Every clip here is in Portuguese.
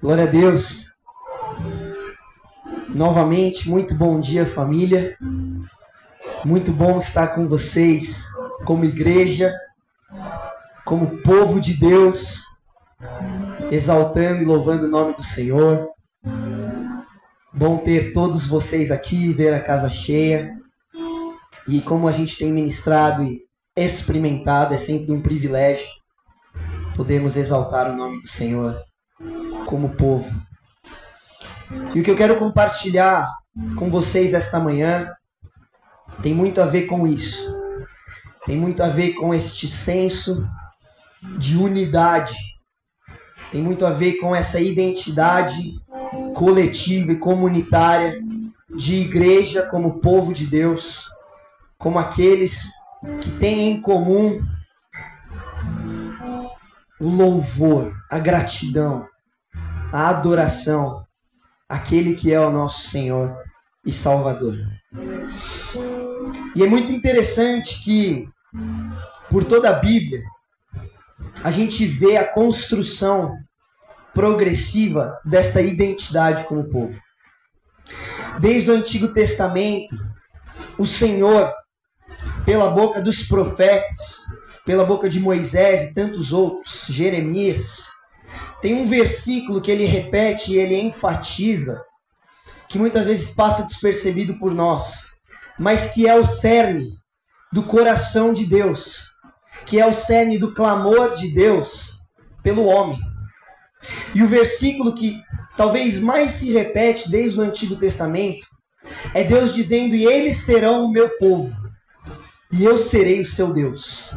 Glória a Deus. Novamente, muito bom dia, família. Muito bom estar com vocês como igreja, como povo de Deus, exaltando e louvando o nome do Senhor. Bom ter todos vocês aqui, ver a casa cheia. E como a gente tem ministrado e experimentado, é sempre um privilégio podermos exaltar o nome do Senhor como povo. E o que eu quero compartilhar com vocês esta manhã tem muito a ver com isso. Tem muito a ver com este senso de unidade. Tem muito a ver com essa identidade coletiva e comunitária de igreja como povo de Deus, como aqueles que têm em comum o louvor, a gratidão, a adoração àquele que é o nosso Senhor e Salvador. E é muito interessante que, por toda a Bíblia, a gente vê a construção progressiva desta identidade como povo. Desde o Antigo Testamento, o Senhor, pela boca dos profetas, pela boca de Moisés e tantos outros, Jeremias, tem um versículo que ele repete e ele enfatiza, que muitas vezes passa despercebido por nós, mas que é o cerne do coração de Deus, que é o cerne do clamor de Deus pelo homem. E o versículo que talvez mais se repete desde o Antigo Testamento é Deus dizendo: E eles serão o meu povo, e eu serei o seu Deus.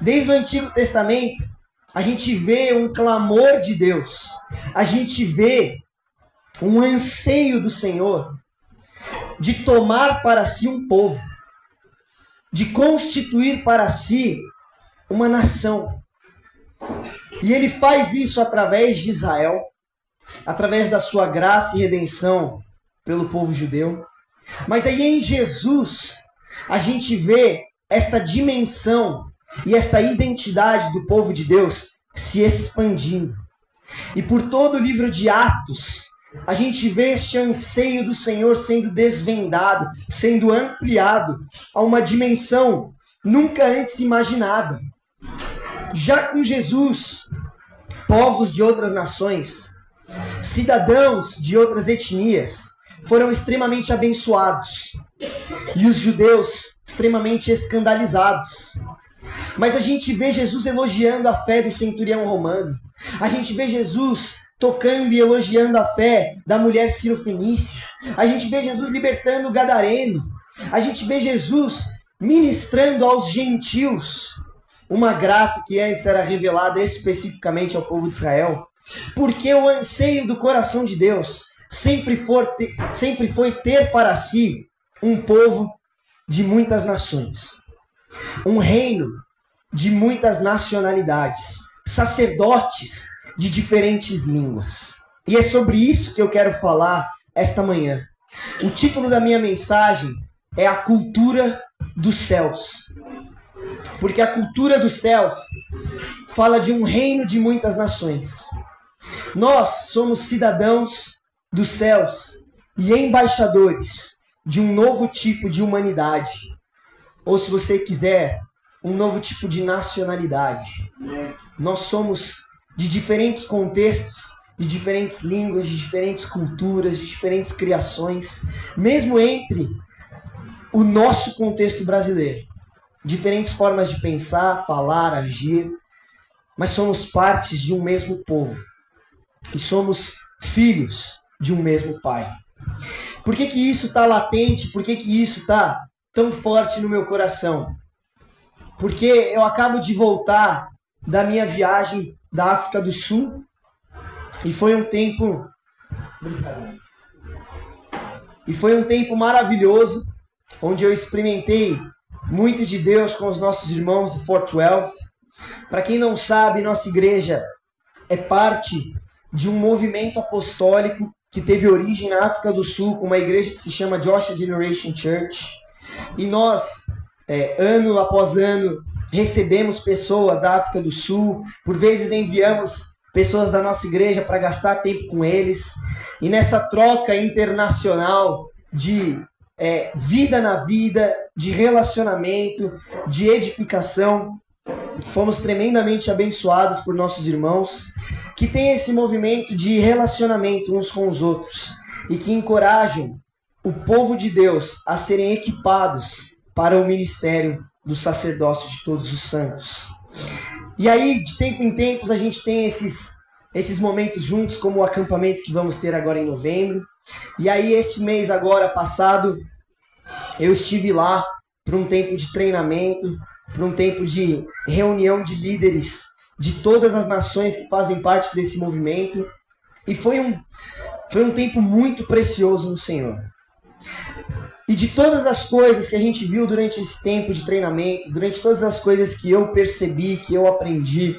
Desde o Antigo Testamento, a gente vê um clamor de Deus, a gente vê um anseio do Senhor de tomar para si um povo, de constituir para si uma nação. E ele faz isso através de Israel, através da sua graça e redenção pelo povo judeu. Mas aí em Jesus, a gente vê esta dimensão e esta identidade do povo de Deus se expandindo. E por todo o livro de Atos, a gente vê este anseio do Senhor sendo desvendado, sendo ampliado a uma dimensão nunca antes imaginada. Já com Jesus, povos de outras nações, cidadãos de outras etnias, foram extremamente abençoados e os judeus extremamente escandalizados. Mas a gente vê Jesus elogiando a fé do centurião romano. A gente vê Jesus tocando e elogiando a fé da mulher cirofenícia. A gente vê Jesus libertando o gadareno. A gente vê Jesus ministrando aos gentios uma graça que antes era revelada especificamente ao povo de Israel. Porque o anseio do coração de Deus sempre, ter, sempre foi ter para si um povo de muitas nações. Um reino de muitas nacionalidades, sacerdotes de diferentes línguas. E é sobre isso que eu quero falar esta manhã. O título da minha mensagem é A Cultura dos Céus. Porque a cultura dos céus fala de um reino de muitas nações. Nós somos cidadãos dos céus e embaixadores de um novo tipo de humanidade. Ou se você quiser, um novo tipo de nacionalidade. Nós somos de diferentes contextos, de diferentes línguas, de diferentes culturas, de diferentes criações, mesmo entre o nosso contexto brasileiro. Diferentes formas de pensar, falar, agir, mas somos partes de um mesmo povo. E somos filhos de um mesmo pai. Por que, que isso está latente? Por que, que isso está tão forte no meu coração? porque eu acabo de voltar da minha viagem da África do Sul e foi um tempo e foi um tempo maravilhoso onde eu experimentei muito de Deus com os nossos irmãos do Fort 12. Para quem não sabe, nossa igreja é parte de um movimento apostólico que teve origem na África do Sul, com uma igreja que se chama Joshua Generation Church. E nós, é, ano após ano, recebemos pessoas da África do Sul, por vezes enviamos pessoas da nossa igreja para gastar tempo com eles. E nessa troca internacional de é, vida na vida, de relacionamento, de edificação, fomos tremendamente abençoados por nossos irmãos que têm esse movimento de relacionamento uns com os outros e que encorajam o povo de Deus a serem equipados para o ministério do sacerdócio de todos os santos. E aí, de tempo em tempos, a gente tem esses, esses momentos juntos, como o acampamento que vamos ter agora em novembro. E aí, esse mês agora passado, eu estive lá para um tempo de treinamento, para um tempo de reunião de líderes de todas as nações que fazem parte desse movimento. E foi um, foi um tempo muito precioso no Senhor. E de todas as coisas que a gente viu durante esse tempo de treinamento, durante todas as coisas que eu percebi, que eu aprendi,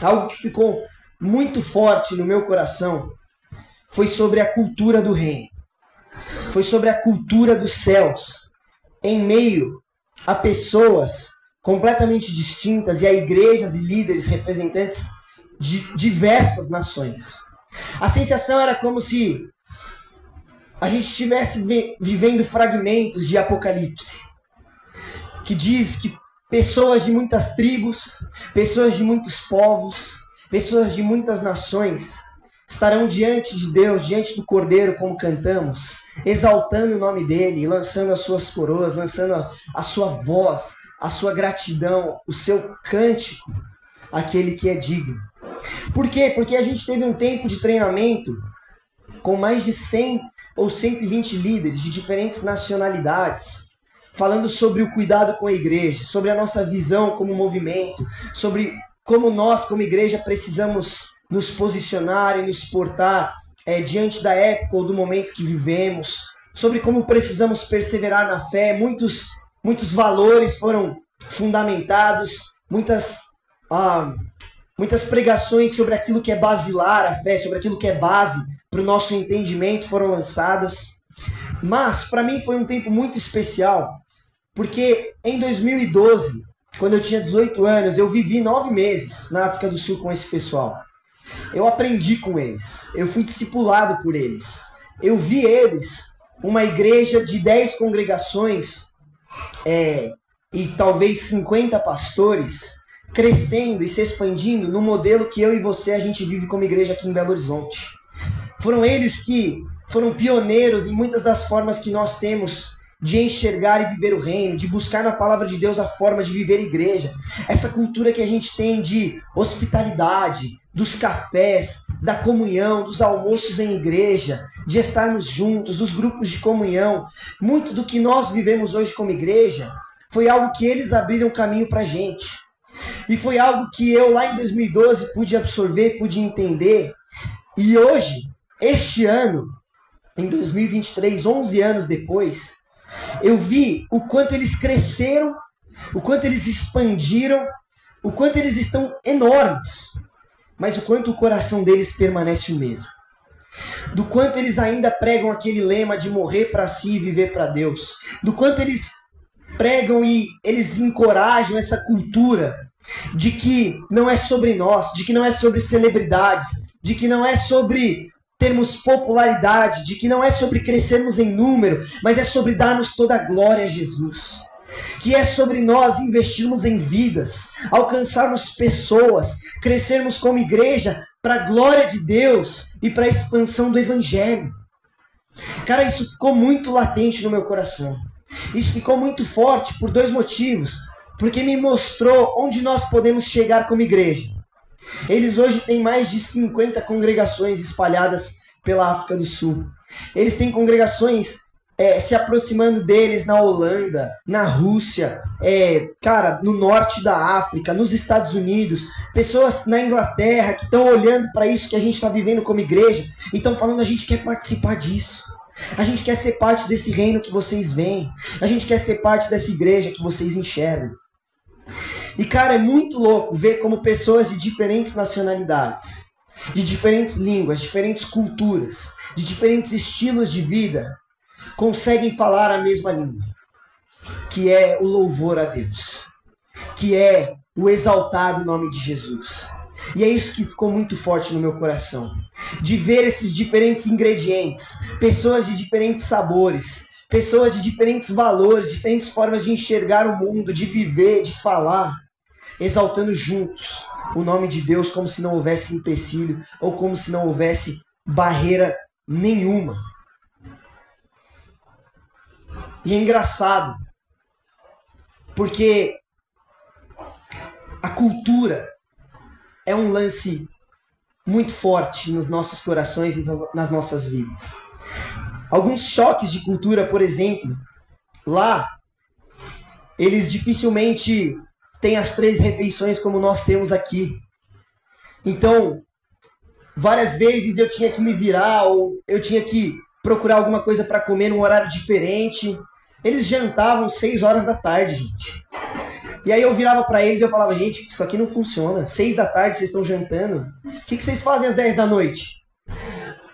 algo que ficou muito forte no meu coração foi sobre a cultura do reino. Foi sobre a cultura dos céus, em meio a pessoas completamente distintas e a igrejas e líderes representantes de diversas nações. A sensação era como se a gente estivesse vivendo fragmentos de Apocalipse, que diz que pessoas de muitas tribos, pessoas de muitos povos, pessoas de muitas nações estarão diante de Deus, diante do Cordeiro, como cantamos, exaltando o nome dele, lançando as suas coroas, lançando a, sua voz, a sua gratidão, o seu cântico, aquele que é digno. Por quê? Porque a gente teve um tempo de treinamento com mais de 100 ou 120 líderes de diferentes nacionalidades, falando sobre o cuidado com a igreja, sobre a nossa visão como movimento, sobre como nós, como igreja, precisamos nos posicionar e nos portar é, diante da época ou do momento que vivemos, sobre como precisamos perseverar na fé. Muitos, muitos valores foram fundamentados, muitas, ah, muitas pregações sobre aquilo que é basilar a fé, sobre aquilo que é base nosso entendimento foram lançadas. Mas para mim foi um tempo muito especial, porque em 2012, quando eu tinha 18 anos, eu vivi nove meses na África do Sul com esse pessoal. Eu aprendi com eles, eu fui discipulado por eles. Eu vi eles, uma igreja de 10 congregações é, e talvez 50 pastores, crescendo e se expandindo no modelo que eu e você a gente vive como igreja aqui em Belo Horizonte. Foram eles que foram pioneiros em muitas das formas que nós temos de enxergar e viver o reino, de buscar na palavra de Deus a forma de viver igreja. Essa cultura que a gente tem de hospitalidade, dos cafés, da comunhão, dos almoços em igreja, de estarmos juntos, dos grupos de comunhão. Muito do que nós vivemos hoje como igreja foi algo que eles abriram caminho para gente. E foi algo que eu lá em 2012 pude absorver, pude entender. E hoje este ano, em 2023, 11 anos depois, eu vi o quanto eles cresceram, o quanto eles expandiram, o quanto eles estão enormes, mas o quanto o coração deles permanece o mesmo. Do quanto eles ainda pregam aquele lema de morrer para si e viver para Deus. Do quanto eles pregam e eles encorajam essa cultura de que não é sobre nós, de que não é sobre celebridades, de que não é sobre termos popularidade, de que não é sobre crescermos em número, mas é sobre darmos toda a glória a Jesus. Que é sobre nós investirmos em vidas, alcançarmos pessoas, crescermos como igreja para a glória de Deus e para a expansão do Evangelho. Cara, isso ficou muito latente no meu coração. Isso ficou muito forte por dois motivos. Porque me mostrou onde nós podemos chegar como igreja. Eles hoje têm mais de 50 congregações espalhadas pela África do Sul. Eles têm congregações é, se aproximando deles na Holanda, na Rússia, é, cara, no norte da África, nos Estados Unidos, pessoas na Inglaterra que estão olhando para isso que a gente está vivendo como igreja e estão falando a gente quer participar disso. A gente quer ser parte desse reino que vocês veem. A gente quer ser parte dessa igreja que vocês enxergam. E cara, é muito louco ver como pessoas de diferentes nacionalidades, de diferentes línguas, diferentes culturas, de diferentes estilos de vida, conseguem falar a mesma língua, que é o louvor a Deus, que é o exaltado nome de Jesus. E é isso que ficou muito forte no meu coração, de ver esses diferentes ingredientes, pessoas de diferentes sabores, pessoas de diferentes valores, diferentes formas de enxergar o mundo, de viver, de falar, exaltando juntos o nome de Deus como se não houvesse empecilho ou como se não houvesse barreira nenhuma. E é engraçado, porque a cultura é um lance muito forte nos nossos corações e nas nossas vidas. Alguns choques de cultura, por exemplo, lá eles dificilmente têm as três refeições como nós temos aqui. Então, várias vezes eu tinha que me virar ou eu tinha que procurar alguma coisa para comer num horário diferente. Eles jantavam seis horas da tarde, gente. E aí eu virava para eles e eu falava, gente, isso aqui não funciona. Seis da tarde vocês estão jantando. O que, que vocês fazem às dez da noite?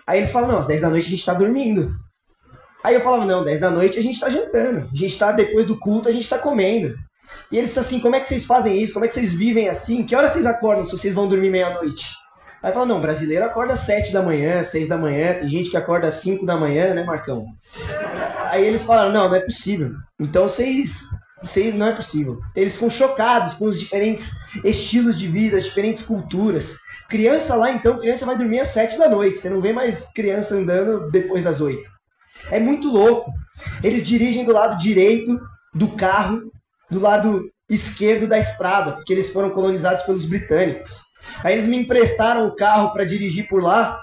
Aí eles falam, não, às dez da noite a gente está dormindo. Aí eu falava, não, dez da noite a gente está jantando. A gente está depois do culto, a gente está comendo. E eles assim, como é que vocês fazem isso? Como é que vocês vivem assim? Que hora vocês acordam se vocês vão dormir meia-noite? Aí fala, não, brasileiro acorda às sete da manhã, seis da manhã, tem gente que acorda às cinco da manhã, né, Marcão? Aí eles falaram, não, não é possível. Então vocês vocês não é possível. Eles ficam chocados com os diferentes estilos de vida, as diferentes culturas. Criança lá, então, criança vai dormir às sete da noite. Você não vê mais criança andando depois das oito. É muito louco. Eles dirigem do lado direito do carro, do lado esquerdo da estrada, porque eles foram colonizados pelos britânicos. Aí eles me emprestaram o carro para dirigir por lá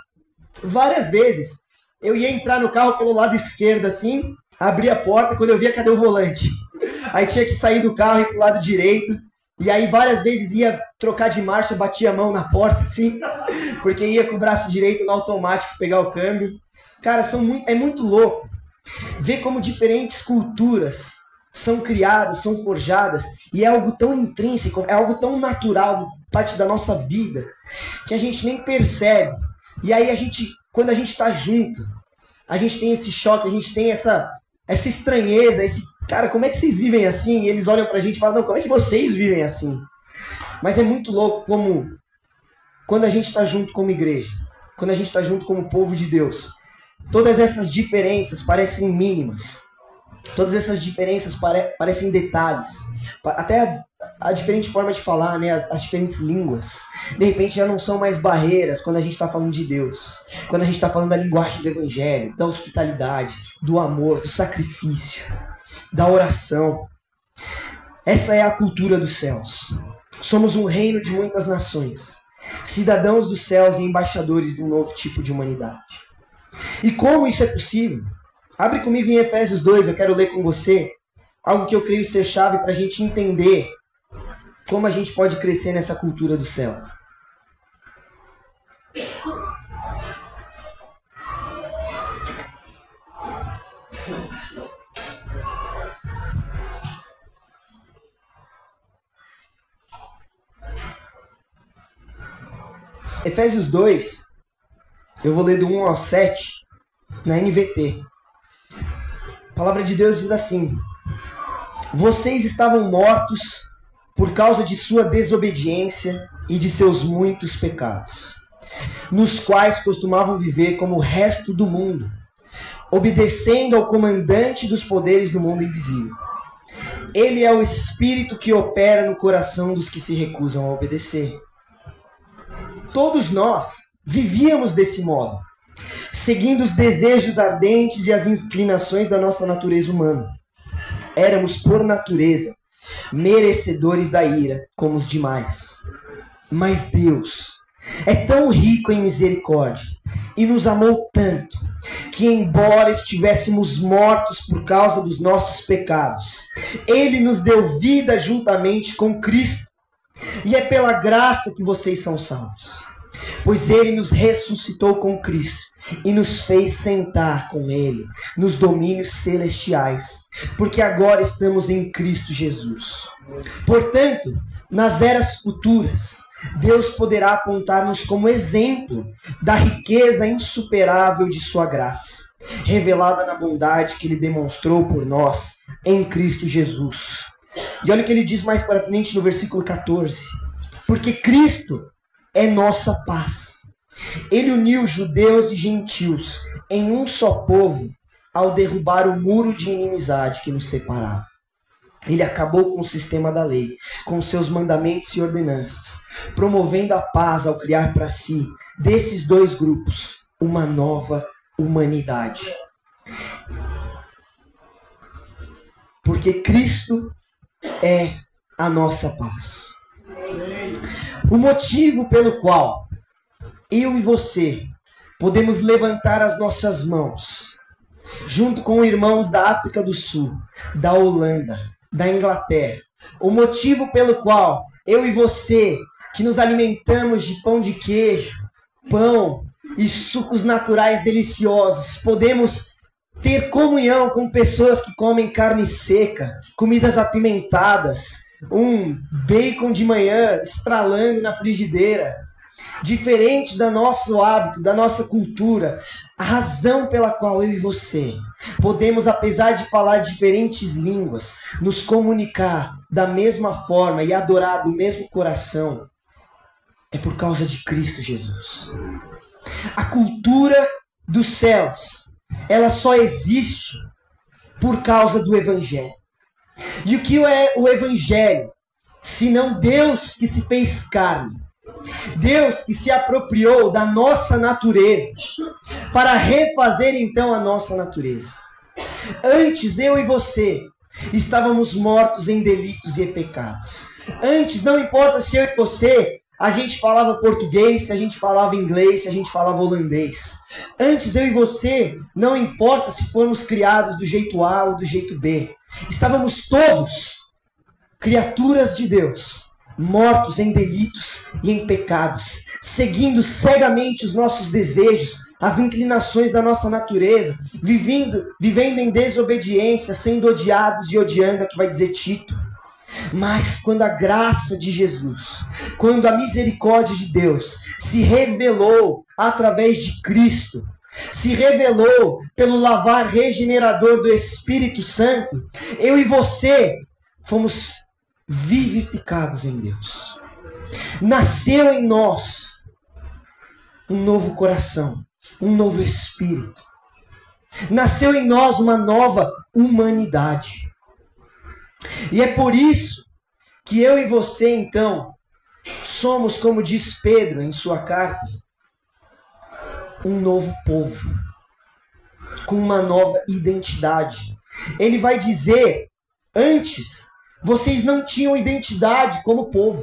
várias vezes. Eu ia entrar no carro pelo lado esquerdo assim, abrir a porta, quando eu via cadê o volante? Aí tinha que sair do carro e ir pro lado direito. E aí várias vezes ia trocar de marcha, batia a mão na porta, assim, porque ia com o braço direito no automático pegar o câmbio. Cara, são muito, é muito louco ver como diferentes culturas são criadas, são forjadas, e é algo tão intrínseco, é algo tão natural, parte da nossa vida, que a gente nem percebe. E aí a gente, quando a gente está junto, a gente tem esse choque, a gente tem essa, essa estranheza, esse cara, como é que vocês vivem assim? E eles olham pra gente e falam, não, como é que vocês vivem assim? Mas é muito louco como quando a gente está junto como igreja, quando a gente está junto como povo de Deus, todas essas diferenças parecem mínimas. Todas essas diferenças pare parecem detalhes. Até a, a, diferente forma de falar, né? As, as, diferentes línguas. De repente já não são mais barreiras quando a gente está falando de Deus. Quando a gente está falando da linguagem do Evangelho, da hospitalidade, do amor, do sacrifício, da oração. Essa é a cultura dos céus. Somos um reino de muitas nações, cidadãos dos céus e embaixadores de um novo tipo de humanidade. E como isso é possível? Abre comigo em Efésios 2, eu quero ler com você algo que eu creio ser chave para a gente entender como a gente pode crescer nessa cultura dos céus. Efésios 2, eu vou ler do 1 ao 7 na NVT. A palavra de Deus diz assim: Vocês estavam mortos por causa de sua desobediência e de seus muitos pecados, nos quais costumavam viver como o resto do mundo, obedecendo ao comandante dos poderes do mundo invisível. Ele é o espírito que opera no coração dos que se recusam a obedecer. Todos nós vivíamos desse modo seguindo os desejos ardentes e as inclinações da nossa natureza humana. Éramos, por natureza, merecedores da ira, como os demais. Mas Deus é tão rico em misericórdia e nos amou tanto que, embora estivéssemos mortos por causa dos nossos pecados, Ele nos deu vida juntamente com Cristo. E é pela graça que vocês são salvos. Pois Ele nos ressuscitou com Cristo e nos fez sentar com Ele nos domínios celestiais, porque agora estamos em Cristo Jesus. Portanto, nas eras futuras, Deus poderá apontar-nos como exemplo da riqueza insuperável de Sua graça, revelada na bondade que Ele demonstrou por nós em Cristo Jesus. E olha o que ele diz mais para frente no versículo 14: Porque Cristo é nossa paz. Ele uniu judeus e gentios em um só povo ao derrubar o muro de inimizade que nos separava. Ele acabou com o sistema da lei, com seus mandamentos e ordenanças, promovendo a paz ao criar para si, desses dois grupos, uma nova humanidade. Porque Cristo é a nossa paz. O motivo pelo qual eu e você podemos levantar as nossas mãos, junto com irmãos da África do Sul, da Holanda, da Inglaterra. O motivo pelo qual eu e você, que nos alimentamos de pão de queijo, pão e sucos naturais deliciosos, podemos ter comunhão com pessoas que comem carne seca, comidas apimentadas, um bacon de manhã estralando na frigideira. Diferente do nosso hábito, da nossa cultura, a razão pela qual eu e você podemos, apesar de falar diferentes línguas, nos comunicar da mesma forma e adorar do mesmo coração, é por causa de Cristo Jesus. A cultura dos céus, ela só existe por causa do Evangelho. E o que é o Evangelho? Senão Deus que se fez carne. Deus que se apropriou da nossa natureza para refazer então a nossa natureza. Antes eu e você estávamos mortos em delitos e pecados. Antes, não importa se eu e você a gente falava português, a gente falava inglês, a gente falava holandês. Antes eu e você, não importa se fomos criados do jeito A ou do jeito B. Estávamos todos criaturas de Deus, mortos em delitos e em pecados, seguindo cegamente os nossos desejos, as inclinações da nossa natureza, vivendo, vivendo em desobediência, sendo odiados e odiando, é que vai dizer Tito. Mas quando a graça de Jesus, quando a misericórdia de Deus se revelou através de Cristo, se revelou pelo lavar regenerador do Espírito Santo, eu e você fomos vivificados em Deus. Nasceu em nós um novo coração, um novo espírito. Nasceu em nós uma nova humanidade. E é por isso que eu e você, então, somos, como diz Pedro em sua carta, um novo povo, com uma nova identidade. Ele vai dizer: antes, vocês não tinham identidade como povo.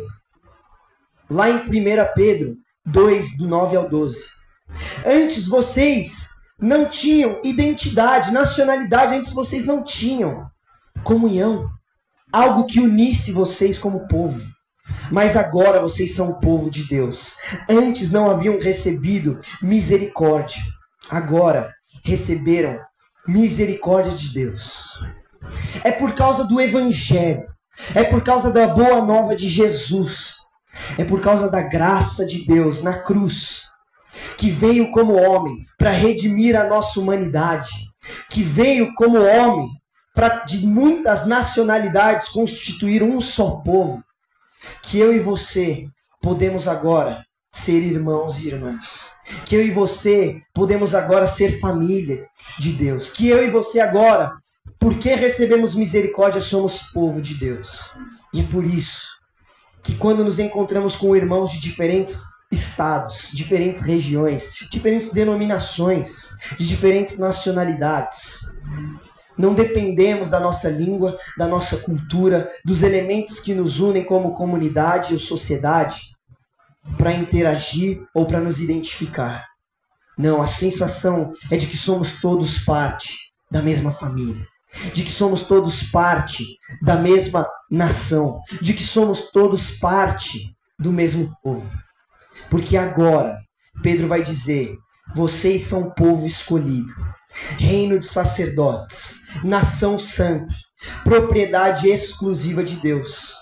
Lá em 1 Pedro 2, do 9 ao 12. Antes vocês não tinham identidade, nacionalidade, antes vocês não tinham comunhão algo que unisse vocês como povo. Mas agora vocês são o povo de Deus. Antes não haviam recebido misericórdia. Agora receberam misericórdia de Deus. É por causa do Evangelho. É por causa da boa nova de Jesus. É por causa da graça de Deus na cruz. Que veio como homem para redimir a nossa humanidade. Que veio como homem para de muitas nacionalidades constituir um só povo, que eu e você podemos agora ser irmãos e irmãs. Que eu e você podemos agora ser família de Deus. Que eu e você agora, porque recebemos misericórdia, somos povo de Deus. E é por isso que quando nos encontramos com irmãos de diferentes estados, diferentes regiões, diferentes denominações, de diferentes nacionalidades, não dependemos da nossa língua, da nossa cultura, dos elementos que nos unem como comunidade ou sociedade para interagir ou para nos identificar. Não, a sensação é de que somos todos parte da mesma família, de que somos todos parte da mesma nação, de que somos todos parte do mesmo povo. Porque agora, Pedro vai dizer: vocês são povo escolhido, reino de sacerdotes, nação santa, propriedade exclusiva de Deus.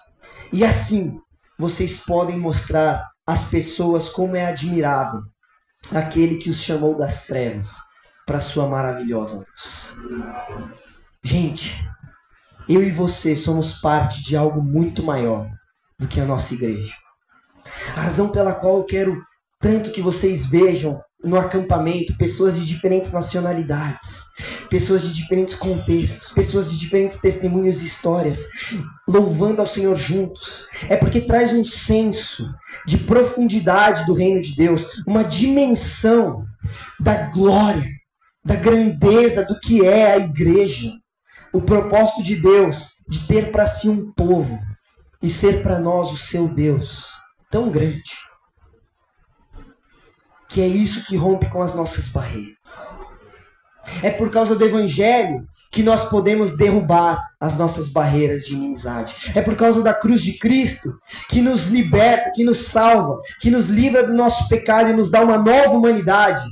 E assim, vocês podem mostrar às pessoas como é admirável aquele que os chamou das trevas para sua maravilhosa luz. Gente, eu e você somos parte de algo muito maior do que a nossa igreja. A razão pela qual eu quero tanto que vocês vejam no acampamento pessoas de diferentes nacionalidades, pessoas de diferentes contextos, pessoas de diferentes testemunhos e histórias, louvando ao Senhor juntos. É porque traz um senso de profundidade do reino de Deus, uma dimensão da glória, da grandeza do que é a igreja. O propósito de Deus de ter para si um povo e ser para nós o seu Deus tão grande que é isso que rompe com as nossas barreiras. É por causa do Evangelho que nós podemos derrubar as nossas barreiras de inimizade. É por causa da cruz de Cristo que nos liberta, que nos salva, que nos livra do nosso pecado e nos dá uma nova humanidade.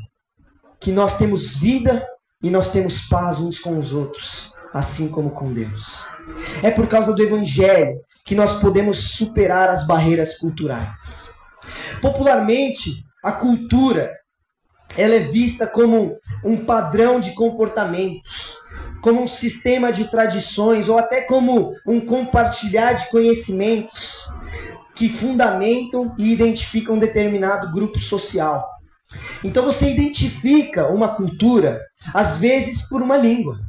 Que nós temos vida e nós temos paz uns com os outros, assim como com Deus. É por causa do Evangelho que nós podemos superar as barreiras culturais. Popularmente, a cultura ela é vista como um padrão de comportamentos, como um sistema de tradições ou até como um compartilhar de conhecimentos que fundamentam e identificam um determinado grupo social. Então você identifica uma cultura, às vezes por uma língua,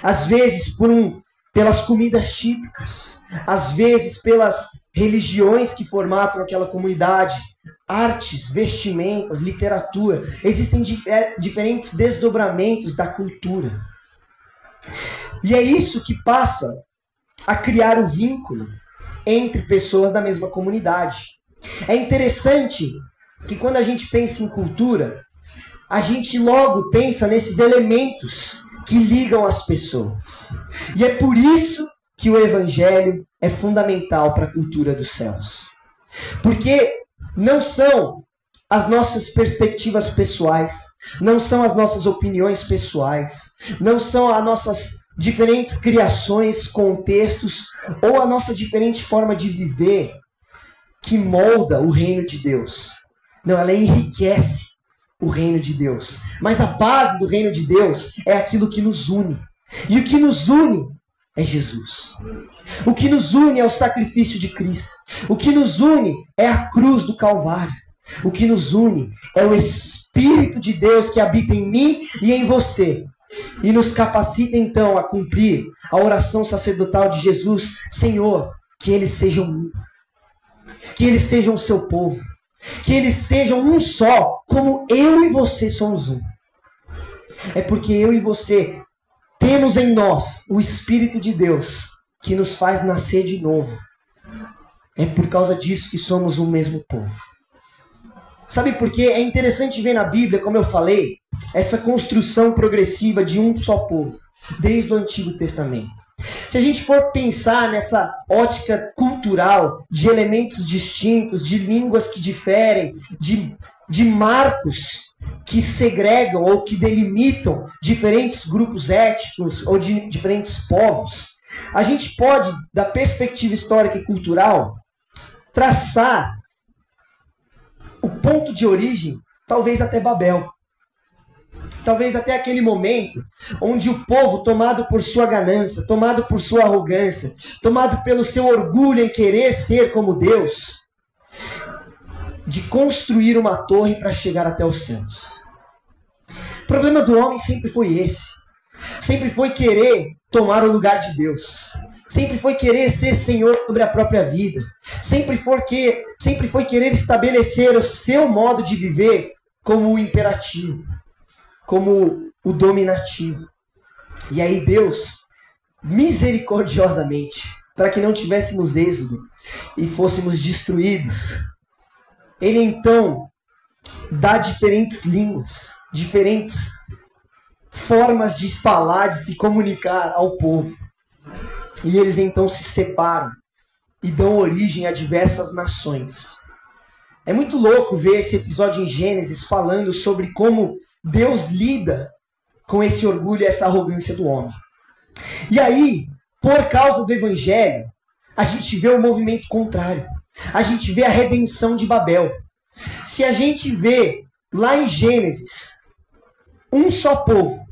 às vezes por um, pelas comidas típicas, às vezes pelas religiões que formatam aquela comunidade, artes, vestimentas, literatura. Existem difer diferentes desdobramentos da cultura. E é isso que passa a criar o vínculo entre pessoas da mesma comunidade. É interessante que quando a gente pensa em cultura, a gente logo pensa nesses elementos que ligam as pessoas. E é por isso que o evangelho é fundamental para a cultura dos céus. Porque não são as nossas perspectivas pessoais, não são as nossas opiniões pessoais, não são as nossas diferentes criações, contextos ou a nossa diferente forma de viver que molda o reino de Deus. Não, ela enriquece o reino de Deus. Mas a base do reino de Deus é aquilo que nos une. E o que nos une é Jesus. O que nos une é o sacrifício de Cristo. O que nos une é a cruz do Calvário. O que nos une é o Espírito de Deus que habita em mim e em você. E nos capacita então a cumprir a oração sacerdotal de Jesus: Senhor, que eles sejam um. Que eles sejam o seu povo. Que eles sejam um só, como eu e você somos um. É porque eu e você temos em nós o Espírito de Deus que nos faz nascer de novo. É por causa disso que somos o mesmo povo. Sabe por quê? É interessante ver na Bíblia, como eu falei, essa construção progressiva de um só povo, desde o Antigo Testamento. Se a gente for pensar nessa ótica cultural de elementos distintos, de línguas que diferem, de, de marcos que segregam ou que delimitam diferentes grupos étnicos ou de diferentes povos, a gente pode, da perspectiva histórica e cultural, traçar o ponto de origem, talvez até Babel. Talvez até aquele momento onde o povo, tomado por sua ganância, tomado por sua arrogância, tomado pelo seu orgulho em querer ser como Deus, de construir uma torre para chegar até os céus. O problema do homem sempre foi esse. Sempre foi querer tomar o lugar de Deus. Sempre foi querer ser senhor sobre a própria vida. Sempre foi, que, sempre foi querer estabelecer o seu modo de viver como o imperativo, como o dominativo. E aí Deus, misericordiosamente, para que não tivéssemos êxodo e fôssemos destruídos, ele então dá diferentes línguas, diferentes formas de falar, de se comunicar ao povo. E eles então se separam e dão origem a diversas nações. É muito louco ver esse episódio em Gênesis falando sobre como Deus lida com esse orgulho e essa arrogância do homem. E aí, por causa do evangelho, a gente vê o um movimento contrário. A gente vê a redenção de Babel. Se a gente vê lá em Gênesis um só povo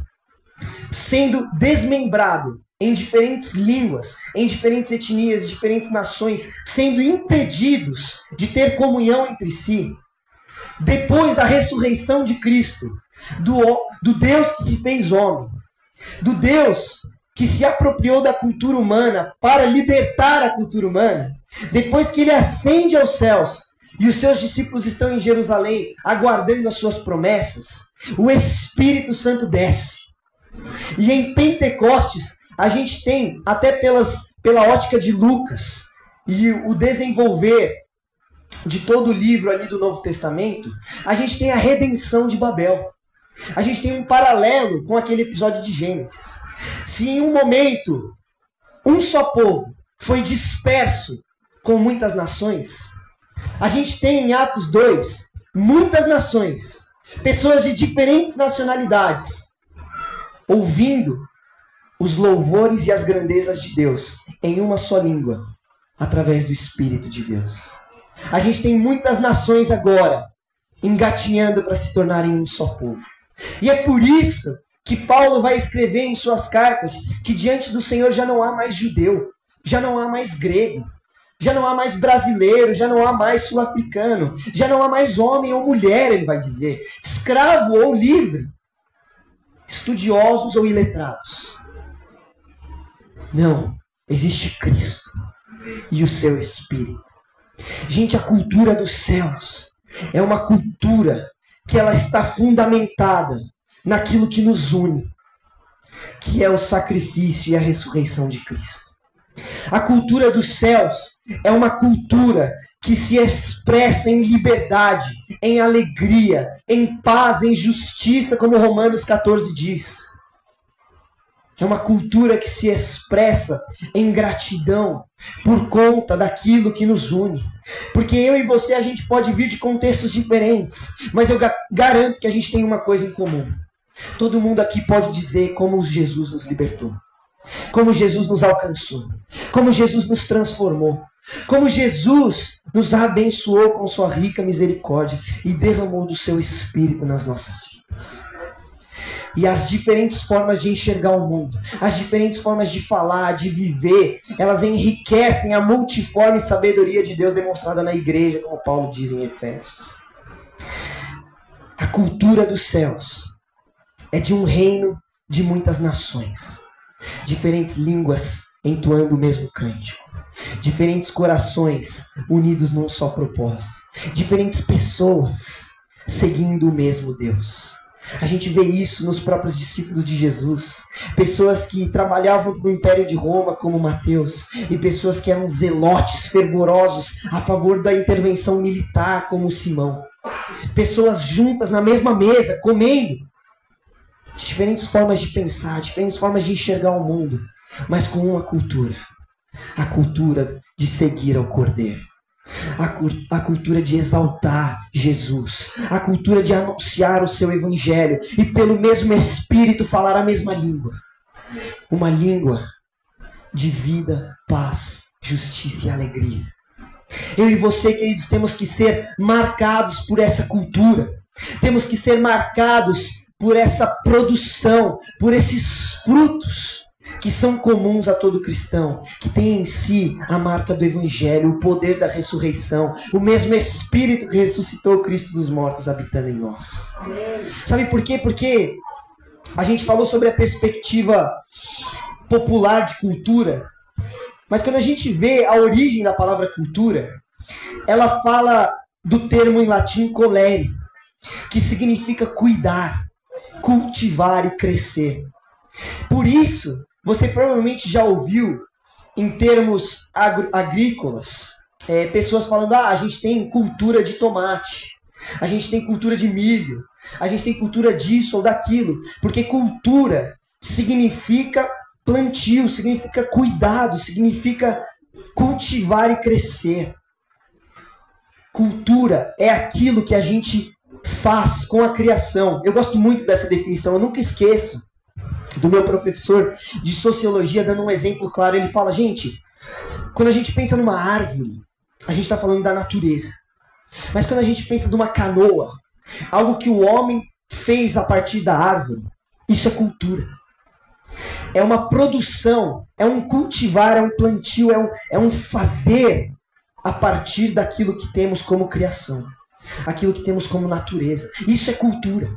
sendo desmembrado em diferentes línguas, em diferentes etnias, diferentes nações, sendo impedidos de ter comunhão entre si, depois da ressurreição de Cristo, do, do Deus que se fez homem, do Deus que se apropriou da cultura humana para libertar a cultura humana, depois que ele ascende aos céus e os seus discípulos estão em Jerusalém aguardando as suas promessas, o Espírito Santo desce. E em Pentecostes, a gente tem, até pelas, pela ótica de Lucas, e o desenvolver de todo o livro ali do Novo Testamento, a gente tem a redenção de Babel. A gente tem um paralelo com aquele episódio de Gênesis. Se em um momento um só povo foi disperso com muitas nações, a gente tem em Atos 2 muitas nações, pessoas de diferentes nacionalidades, ouvindo os louvores e as grandezas de Deus em uma só língua, através do Espírito de Deus. A gente tem muitas nações agora engatinhando para se tornarem um só povo. E é por isso que Paulo vai escrever em suas cartas que diante do Senhor já não há mais judeu, já não há mais grego, já não há mais brasileiro, já não há mais sul-africano, já não há mais homem ou mulher, ele vai dizer, escravo ou livre, estudiosos ou iletrados. Não, existe Cristo e o seu Espírito. Gente, a cultura dos céus é uma cultura que ela está fundamentada naquilo que nos une, que é o sacrifício e a ressurreição de Cristo. A cultura dos céus é uma cultura que se expressa em liberdade, em alegria, em paz, em justiça, como Romanos 14 diz. É uma cultura que se expressa em gratidão por conta daquilo que nos une. Porque eu e você a gente pode vir de contextos diferentes, mas eu garanto que a gente tem uma coisa em comum. Todo mundo aqui pode dizer como Jesus nos libertou, como Jesus nos alcançou, como Jesus nos transformou, como Jesus nos abençoou com sua rica misericórdia e derramou do seu espírito nas nossas vidas e as diferentes formas de enxergar o mundo, as diferentes formas de falar, de viver, elas enriquecem a multiforme sabedoria de Deus demonstrada na igreja, como Paulo diz em Efésios. A cultura dos céus é de um reino de muitas nações, diferentes línguas entoando o mesmo cântico, diferentes corações unidos num só propósito, diferentes pessoas seguindo o mesmo Deus. A gente vê isso nos próprios discípulos de Jesus. Pessoas que trabalhavam para o Império de Roma, como Mateus, e pessoas que eram zelotes, fervorosos a favor da intervenção militar, como Simão. Pessoas juntas na mesma mesa, comendo. Diferentes formas de pensar, diferentes formas de enxergar o mundo, mas com uma cultura a cultura de seguir ao Cordeiro a, a cultura de exaltar Jesus, a cultura de anunciar o seu evangelho e pelo mesmo Espírito falar a mesma língua. Uma língua de vida, paz, justiça e alegria. Eu e você, queridos, temos que ser marcados por essa cultura. Temos que ser marcados por essa produção, por esses frutos que são comuns a todo cristão, que tem em si a marca do Evangelho, o poder da ressurreição, o mesmo Espírito que ressuscitou Cristo dos mortos habitando em nós. Sabe por quê? Porque a gente falou sobre a perspectiva popular de cultura, mas quando a gente vê a origem da palavra cultura, ela fala do termo em latim colere, que significa cuidar, cultivar e crescer. Por isso, você provavelmente já ouviu, em termos agrícolas, é, pessoas falando: ah, a gente tem cultura de tomate, a gente tem cultura de milho, a gente tem cultura disso ou daquilo, porque cultura significa plantio, significa cuidado, significa cultivar e crescer. Cultura é aquilo que a gente faz com a criação. Eu gosto muito dessa definição, eu nunca esqueço do meu professor de sociologia, dando um exemplo claro. Ele fala: gente, quando a gente pensa numa árvore, a gente está falando da natureza. Mas quando a gente pensa de uma canoa, algo que o homem fez a partir da árvore, isso é cultura. É uma produção, é um cultivar, é um plantio, é um, é um fazer a partir daquilo que temos como criação, aquilo que temos como natureza. Isso é cultura.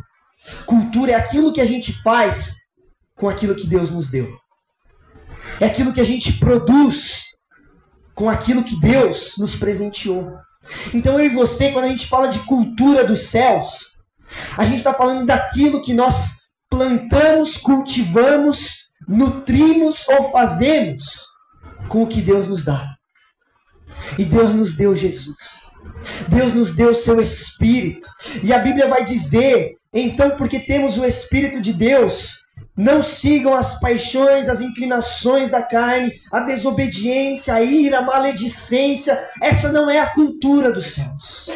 Cultura é aquilo que a gente faz com aquilo que Deus nos deu. É aquilo que a gente produz com aquilo que Deus nos presenteou. Então eu e você, quando a gente fala de cultura dos céus, a gente está falando daquilo que nós plantamos, cultivamos, nutrimos ou fazemos com o que Deus nos dá. E Deus nos deu Jesus. Deus nos deu o seu Espírito. E a Bíblia vai dizer, então, porque temos o Espírito de Deus, não sigam as paixões, as inclinações da carne, a desobediência, a ira, a maledicência. Essa não é a cultura dos céus.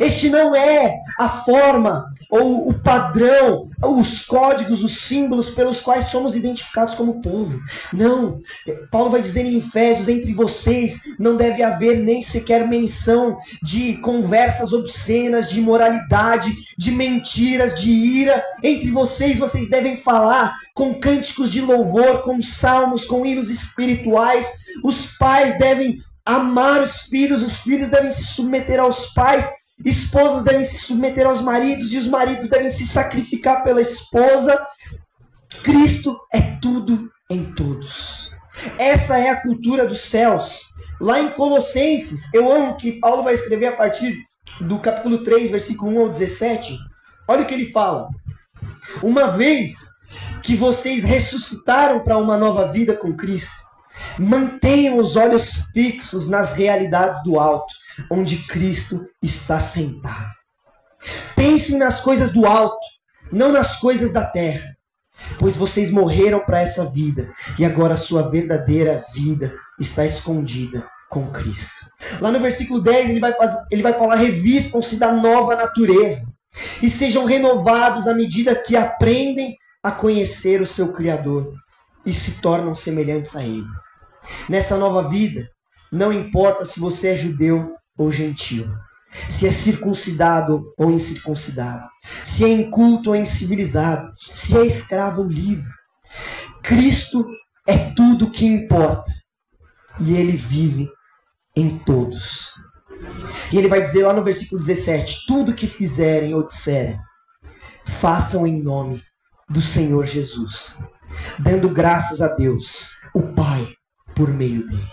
Este não é a forma ou o padrão, os códigos, os símbolos pelos quais somos identificados como povo. Não. Paulo vai dizer em Efésios: entre vocês não deve haver nem sequer menção de conversas obscenas, de imoralidade, de mentiras, de ira. Entre vocês, vocês devem falar com cânticos de louvor, com salmos, com hinos espirituais. Os pais devem amar os filhos, os filhos devem se submeter aos pais Esposas devem se submeter aos maridos e os maridos devem se sacrificar pela esposa. Cristo é tudo em todos. Essa é a cultura dos céus. Lá em Colossenses, eu amo que Paulo vai escrever a partir do capítulo 3, versículo 1 ao 17. Olha o que ele fala. Uma vez que vocês ressuscitaram para uma nova vida com Cristo, mantenham os olhos fixos nas realidades do alto onde Cristo está sentado. Pensem nas coisas do alto, não nas coisas da terra, pois vocês morreram para essa vida e agora a sua verdadeira vida está escondida com Cristo. Lá no versículo 10 ele vai, ele vai falar: revistam-se da nova natureza e sejam renovados à medida que aprendem a conhecer o seu Criador e se tornam semelhantes a Ele. Nessa nova vida, não importa se você é judeu ou gentil, se é circuncidado ou incircuncidado, se é inculto ou incivilizado, se é escravo ou livre. Cristo é tudo que importa e ele vive em todos. E ele vai dizer lá no versículo 17: tudo que fizerem ou disserem, façam em nome do Senhor Jesus, dando graças a Deus, o Pai, por meio dele.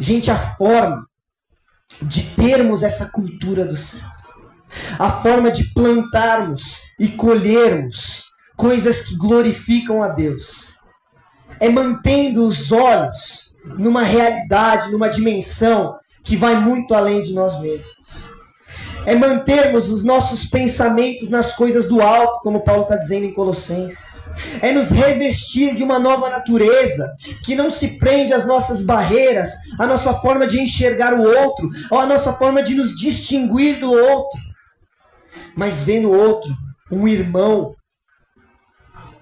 Gente, a forma de termos essa cultura dos céus. A forma de plantarmos e colhermos coisas que glorificam a Deus. É mantendo os olhos numa realidade, numa dimensão que vai muito além de nós mesmos é mantermos os nossos pensamentos nas coisas do alto, como Paulo está dizendo em Colossenses. É nos revestir de uma nova natureza que não se prende às nossas barreiras, à nossa forma de enxergar o outro, ou à nossa forma de nos distinguir do outro, mas vê no outro um irmão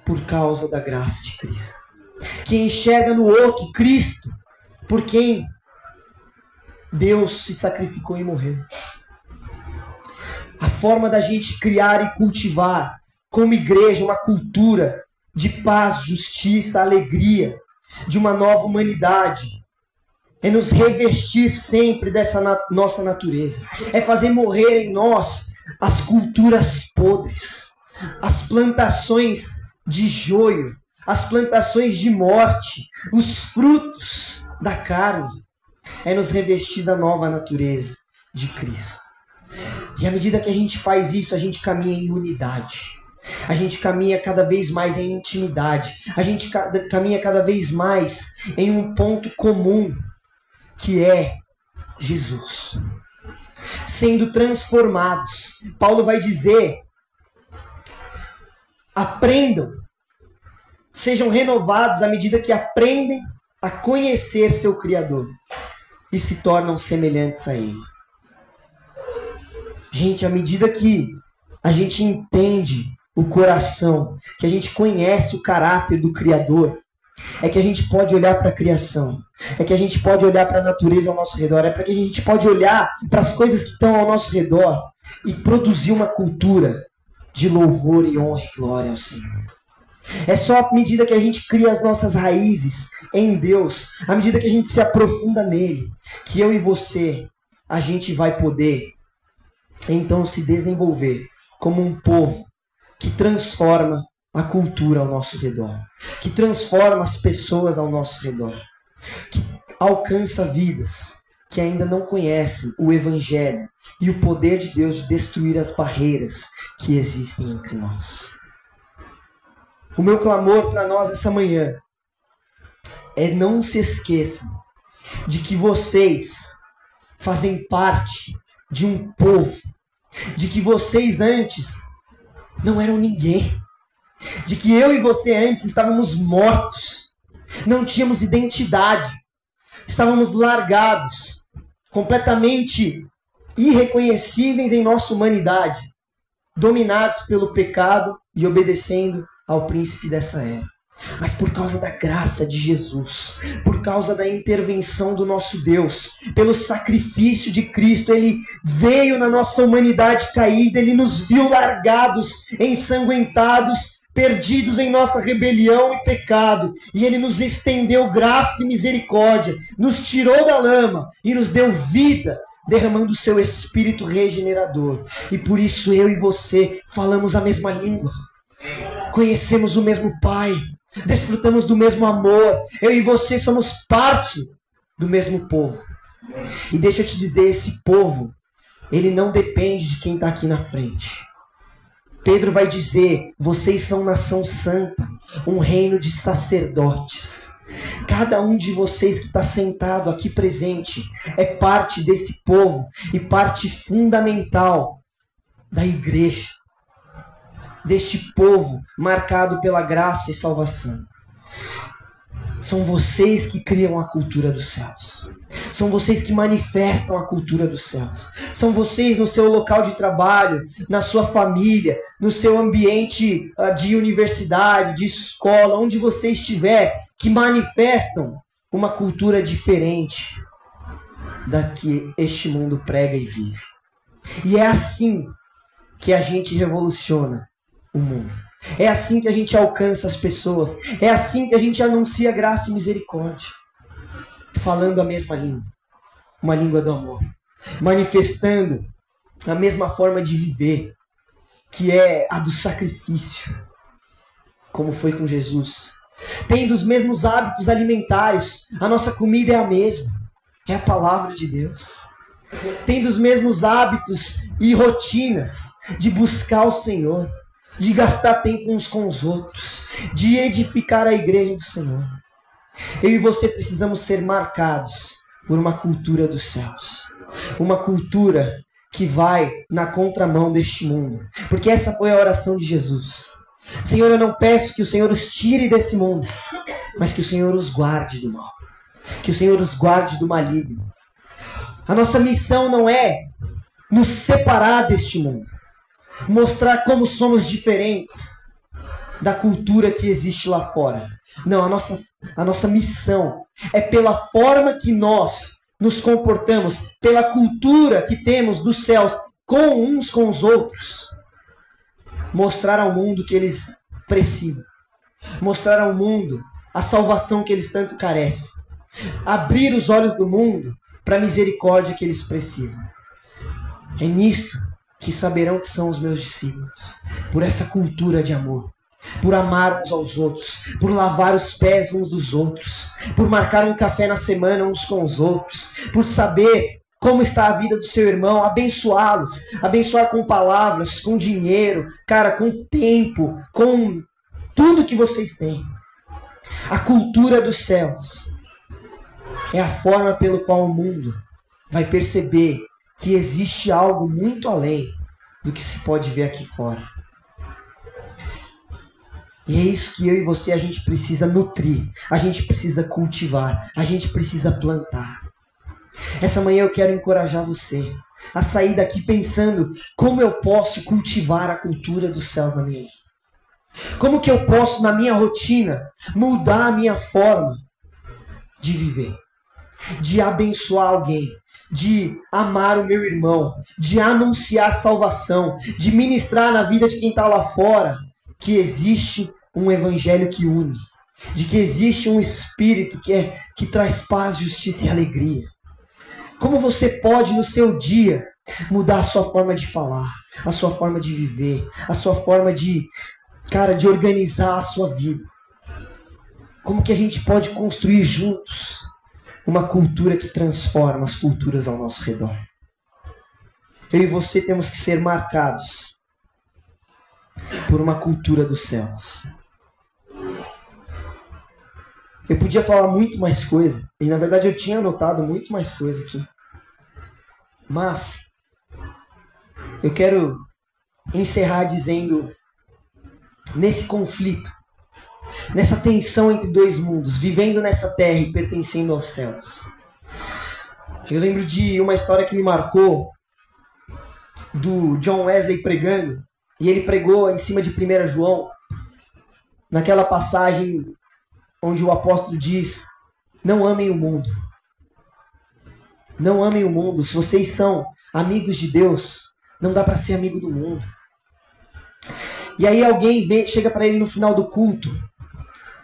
por causa da graça de Cristo, que enxerga no outro Cristo, por quem Deus se sacrificou e morreu a forma da gente criar e cultivar como igreja uma cultura de paz, justiça, alegria, de uma nova humanidade. É nos revestir sempre dessa na nossa natureza. É fazer morrer em nós as culturas podres, as plantações de joio, as plantações de morte, os frutos da carne. É nos revestir da nova natureza de Cristo. E à medida que a gente faz isso, a gente caminha em unidade. A gente caminha cada vez mais em intimidade. A gente caminha cada vez mais em um ponto comum, que é Jesus. Sendo transformados. Paulo vai dizer: aprendam, sejam renovados à medida que aprendem a conhecer seu Criador e se tornam semelhantes a Ele. Gente, à medida que a gente entende o coração, que a gente conhece o caráter do Criador, é que a gente pode olhar para a criação, é que a gente pode olhar para a natureza ao nosso redor, é para que a gente pode olhar para as coisas que estão ao nosso redor e produzir uma cultura de louvor e honra e glória ao Senhor. É só à medida que a gente cria as nossas raízes em Deus, à medida que a gente se aprofunda nele, que eu e você, a gente vai poder então se desenvolver como um povo que transforma a cultura ao nosso redor, que transforma as pessoas ao nosso redor, que alcança vidas que ainda não conhecem o Evangelho e o poder de Deus de destruir as barreiras que existem entre nós. O meu clamor para nós essa manhã é não se esqueçam de que vocês fazem parte de um povo, de que vocês antes não eram ninguém, de que eu e você antes estávamos mortos, não tínhamos identidade, estávamos largados, completamente irreconhecíveis em nossa humanidade, dominados pelo pecado e obedecendo ao príncipe dessa era. Mas por causa da graça de Jesus, por causa da intervenção do nosso Deus, pelo sacrifício de Cristo, ele veio na nossa humanidade caída, ele nos viu largados, ensanguentados, perdidos em nossa rebelião e pecado, e ele nos estendeu graça e misericórdia, nos tirou da lama e nos deu vida, derramando o seu espírito regenerador. E por isso eu e você falamos a mesma língua. Conhecemos o mesmo Pai, desfrutamos do mesmo amor. Eu e você somos parte do mesmo povo. E deixa eu te dizer, esse povo, ele não depende de quem está aqui na frente. Pedro vai dizer: vocês são nação santa, um reino de sacerdotes. Cada um de vocês que está sentado aqui presente é parte desse povo e parte fundamental da igreja, deste povo marcado pela graça e salvação. São vocês que criam a cultura dos céus. São vocês que manifestam a cultura dos céus. São vocês no seu local de trabalho, na sua família, no seu ambiente uh, de universidade, de escola, onde você estiver, que manifestam uma cultura diferente da que este mundo prega e vive. E é assim que a gente revoluciona o mundo. É assim que a gente alcança as pessoas. É assim que a gente anuncia graça e misericórdia. Falando a mesma língua. Uma língua do amor. Manifestando a mesma forma de viver. Que é a do sacrifício. Como foi com Jesus. Tendo os mesmos hábitos alimentares. A nossa comida é a mesma. É a palavra de Deus. Tendo os mesmos hábitos e rotinas de buscar o Senhor de gastar tempo uns com os outros, de edificar a igreja do Senhor. Eu e você precisamos ser marcados por uma cultura dos céus, uma cultura que vai na contramão deste mundo, porque essa foi a oração de Jesus. Senhor, eu não peço que o Senhor os tire desse mundo, mas que o Senhor os guarde do mal, que o Senhor os guarde do maligno. A nossa missão não é nos separar deste mundo, mostrar como somos diferentes da cultura que existe lá fora. Não, a nossa, a nossa missão é pela forma que nós nos comportamos, pela cultura que temos dos céus com uns com os outros, mostrar ao mundo que eles precisam, mostrar ao mundo a salvação que eles tanto carecem, abrir os olhos do mundo para a misericórdia que eles precisam. É nisto que saberão que são os meus discípulos, por essa cultura de amor, por amar uns aos outros, por lavar os pés uns dos outros, por marcar um café na semana uns com os outros, por saber como está a vida do seu irmão, abençoá-los, abençoar com palavras, com dinheiro, cara, com tempo, com tudo que vocês têm. A cultura dos céus é a forma pelo qual o mundo vai perceber que existe algo muito além do que se pode ver aqui fora. E é isso que eu e você a gente precisa nutrir, a gente precisa cultivar, a gente precisa plantar. Essa manhã eu quero encorajar você a sair daqui pensando como eu posso cultivar a cultura dos céus na minha vida. Como que eu posso, na minha rotina, mudar a minha forma de viver? De abençoar alguém, de amar o meu irmão, de anunciar salvação, de ministrar na vida de quem está lá fora que existe um evangelho que une, de que existe um espírito que, é, que traz paz, justiça e alegria. Como você pode no seu dia mudar a sua forma de falar, a sua forma de viver, a sua forma de, cara, de organizar a sua vida? Como que a gente pode construir juntos uma cultura que transforma as culturas ao nosso redor? Eu e você temos que ser marcados por uma cultura dos céus. Eu podia falar muito mais coisa, e na verdade eu tinha anotado muito mais coisa aqui. Mas eu quero encerrar dizendo nesse conflito, nessa tensão entre dois mundos, vivendo nessa terra e pertencendo aos céus. Eu lembro de uma história que me marcou do John Wesley pregando, e ele pregou em cima de 1 João, naquela passagem onde o apóstolo diz: Não amem o mundo. Não amem o mundo. Se vocês são amigos de Deus, não dá para ser amigo do mundo. E aí alguém vem, chega para ele no final do culto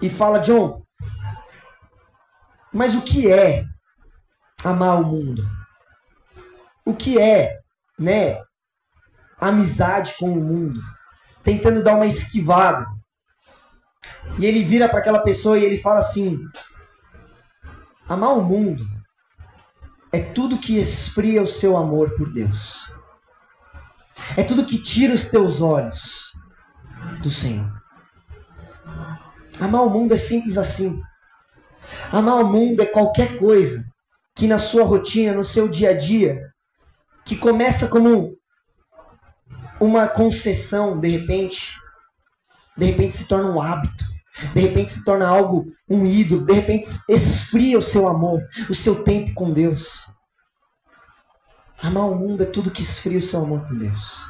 e fala: John, mas o que é amar o mundo? O que é, né, amizade com o mundo? Tentando dar uma esquivada. E ele vira para aquela pessoa e ele fala assim: Amar o mundo é tudo que esfria o seu amor por Deus. É tudo que tira os teus olhos do Senhor. Amar o mundo é simples assim. Amar o mundo é qualquer coisa que na sua rotina, no seu dia a dia, que começa como uma concessão, de repente, de repente se torna um hábito, de repente se torna algo, um ídolo, de repente esfria o seu amor, o seu tempo com Deus. Amar o mundo é tudo que esfria o seu amor com Deus.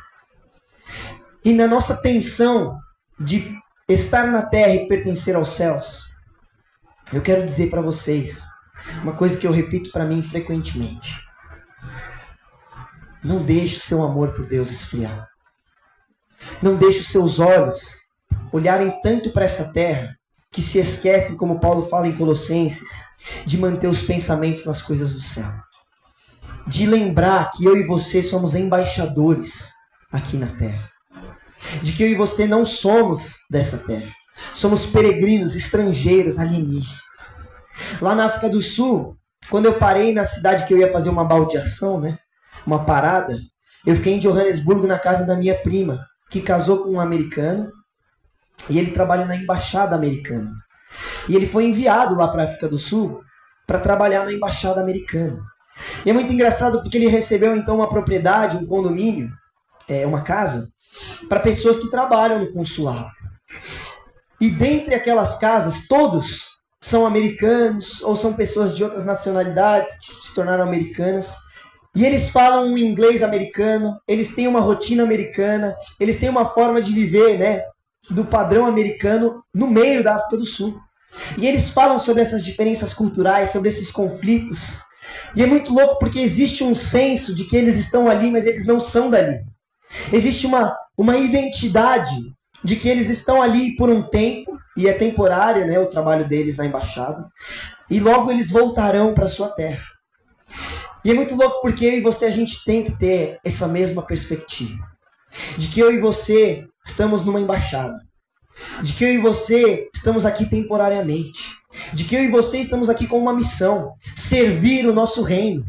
E na nossa tensão de estar na terra e pertencer aos céus, eu quero dizer para vocês uma coisa que eu repito para mim frequentemente. Não deixe o seu amor por Deus esfriar. Não deixe os seus olhos olharem tanto para essa terra que se esquecem, como Paulo fala em Colossenses, de manter os pensamentos nas coisas do céu. De lembrar que eu e você somos embaixadores aqui na terra. De que eu e você não somos dessa terra. Somos peregrinos, estrangeiros, alienígenas. Lá na África do Sul, quando eu parei na cidade que eu ia fazer uma baldeação, né? Uma parada, eu fiquei em Johannesburgo na casa da minha prima, que casou com um americano e ele trabalha na embaixada americana. E ele foi enviado lá para a África do Sul para trabalhar na embaixada americana. E é muito engraçado porque ele recebeu então uma propriedade, um condomínio, é, uma casa, para pessoas que trabalham no consulado. E dentre aquelas casas, todos são americanos ou são pessoas de outras nacionalidades que se tornaram americanas. E eles falam um inglês americano, eles têm uma rotina americana, eles têm uma forma de viver, né, do padrão americano no meio da África do Sul. E eles falam sobre essas diferenças culturais, sobre esses conflitos. E é muito louco porque existe um senso de que eles estão ali, mas eles não são dali. Existe uma, uma identidade de que eles estão ali por um tempo, e é temporária né, o trabalho deles na embaixada, e logo eles voltarão para sua terra. E é muito louco porque eu e você a gente tem que ter essa mesma perspectiva de que eu e você estamos numa embaixada, de que eu e você estamos aqui temporariamente, de que eu e você estamos aqui com uma missão: servir o nosso reino,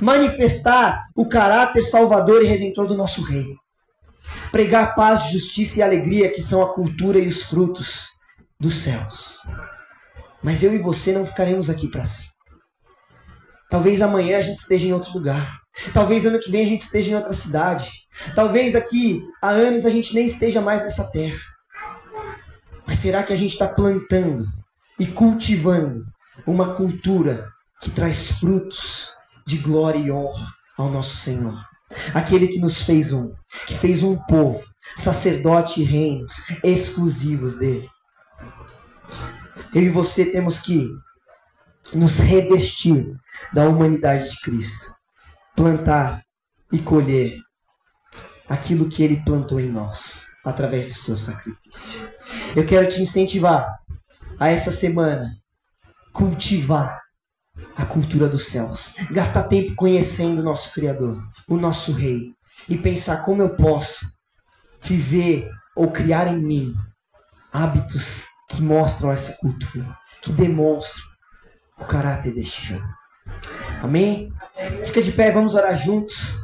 manifestar o caráter salvador e redentor do nosso reino, pregar paz, justiça e alegria, que são a cultura e os frutos dos céus. Mas eu e você não ficaremos aqui para sempre. Talvez amanhã a gente esteja em outro lugar. Talvez ano que vem a gente esteja em outra cidade. Talvez daqui a anos a gente nem esteja mais nessa terra. Mas será que a gente está plantando e cultivando uma cultura que traz frutos de glória e honra ao nosso Senhor? Aquele que nos fez um, que fez um povo, sacerdote e reinos exclusivos dele. Eu e você temos que nos revestir da humanidade de Cristo, plantar e colher aquilo que ele plantou em nós através do seu sacrifício. Eu quero te incentivar a essa semana cultivar a cultura dos céus, gastar tempo conhecendo o nosso Criador, o nosso Rei, e pensar como eu posso viver ou criar em mim hábitos que mostram essa cultura, que demonstram o caráter deste reino. Amém? Fica de pé, vamos orar juntos.